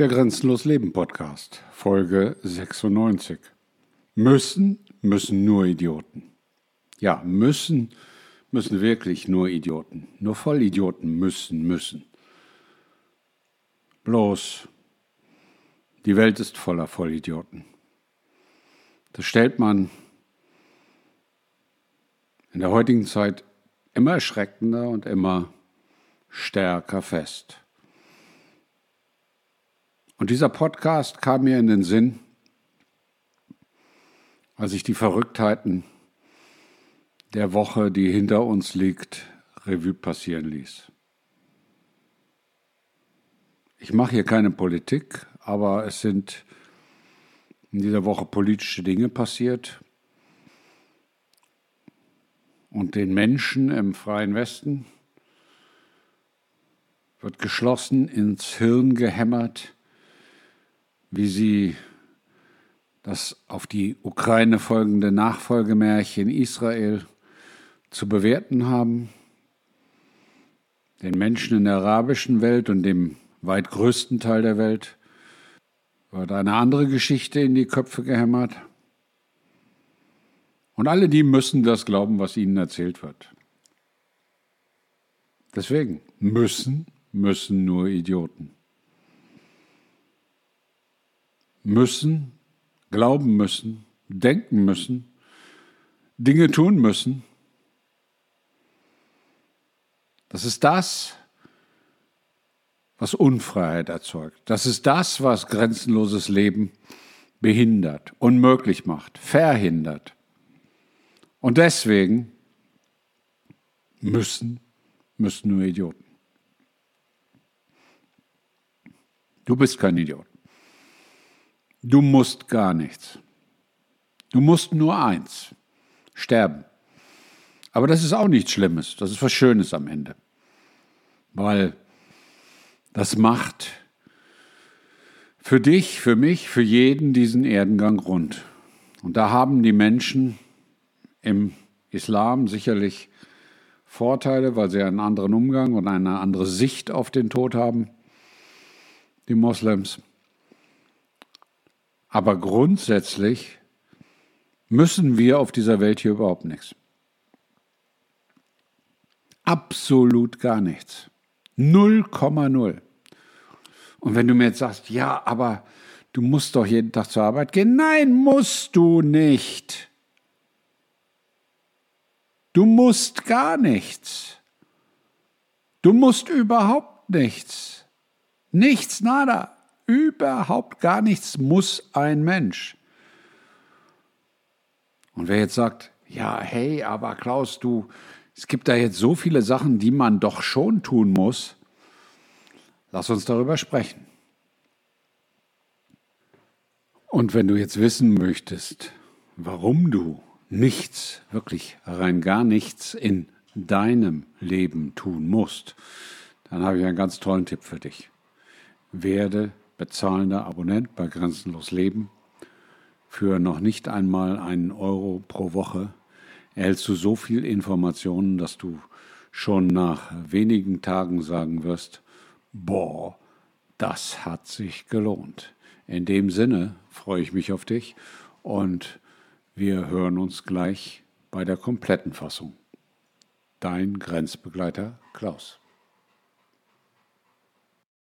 Der Grenzenlos Leben Podcast, Folge 96. Müssen, müssen nur Idioten. Ja, müssen, müssen wirklich nur Idioten. Nur Vollidioten müssen, müssen. Bloß, die Welt ist voller Vollidioten. Das stellt man in der heutigen Zeit immer erschreckender und immer stärker fest. Und dieser Podcast kam mir in den Sinn, als ich die Verrücktheiten der Woche, die hinter uns liegt, Revue passieren ließ. Ich mache hier keine Politik, aber es sind in dieser Woche politische Dinge passiert. Und den Menschen im freien Westen wird geschlossen ins Hirn gehämmert, wie sie das auf die Ukraine folgende Nachfolgemärchen Israel zu bewerten haben. Den Menschen in der arabischen Welt und dem weit größten Teil der Welt wird eine andere Geschichte in die Köpfe gehämmert. Und alle die müssen das glauben, was ihnen erzählt wird. Deswegen müssen, müssen nur Idioten. Müssen, glauben müssen, denken müssen, Dinge tun müssen. Das ist das, was Unfreiheit erzeugt. Das ist das, was grenzenloses Leben behindert, unmöglich macht, verhindert. Und deswegen müssen, müssen nur Idioten. Du bist kein Idiot. Du musst gar nichts. Du musst nur eins, sterben. Aber das ist auch nichts Schlimmes, das ist was Schönes am Ende. Weil das macht für dich, für mich, für jeden diesen Erdengang rund. Und da haben die Menschen im Islam sicherlich Vorteile, weil sie einen anderen Umgang und eine andere Sicht auf den Tod haben, die Moslems. Aber grundsätzlich müssen wir auf dieser Welt hier überhaupt nichts. Absolut gar nichts. 0,0. Und wenn du mir jetzt sagst, ja, aber du musst doch jeden Tag zur Arbeit gehen. Nein, musst du nicht. Du musst gar nichts. Du musst überhaupt nichts. Nichts, nada. Überhaupt gar nichts muss ein Mensch. Und wer jetzt sagt, ja, hey, aber Klaus, du, es gibt da jetzt so viele Sachen, die man doch schon tun muss, lass uns darüber sprechen. Und wenn du jetzt wissen möchtest, warum du nichts, wirklich rein gar nichts in deinem Leben tun musst, dann habe ich einen ganz tollen Tipp für dich. Werde bezahlender Abonnent bei Grenzenlos Leben. Für noch nicht einmal einen Euro pro Woche erhältst du so viel Informationen, dass du schon nach wenigen Tagen sagen wirst, boah, das hat sich gelohnt. In dem Sinne freue ich mich auf dich und wir hören uns gleich bei der kompletten Fassung. Dein Grenzbegleiter Klaus.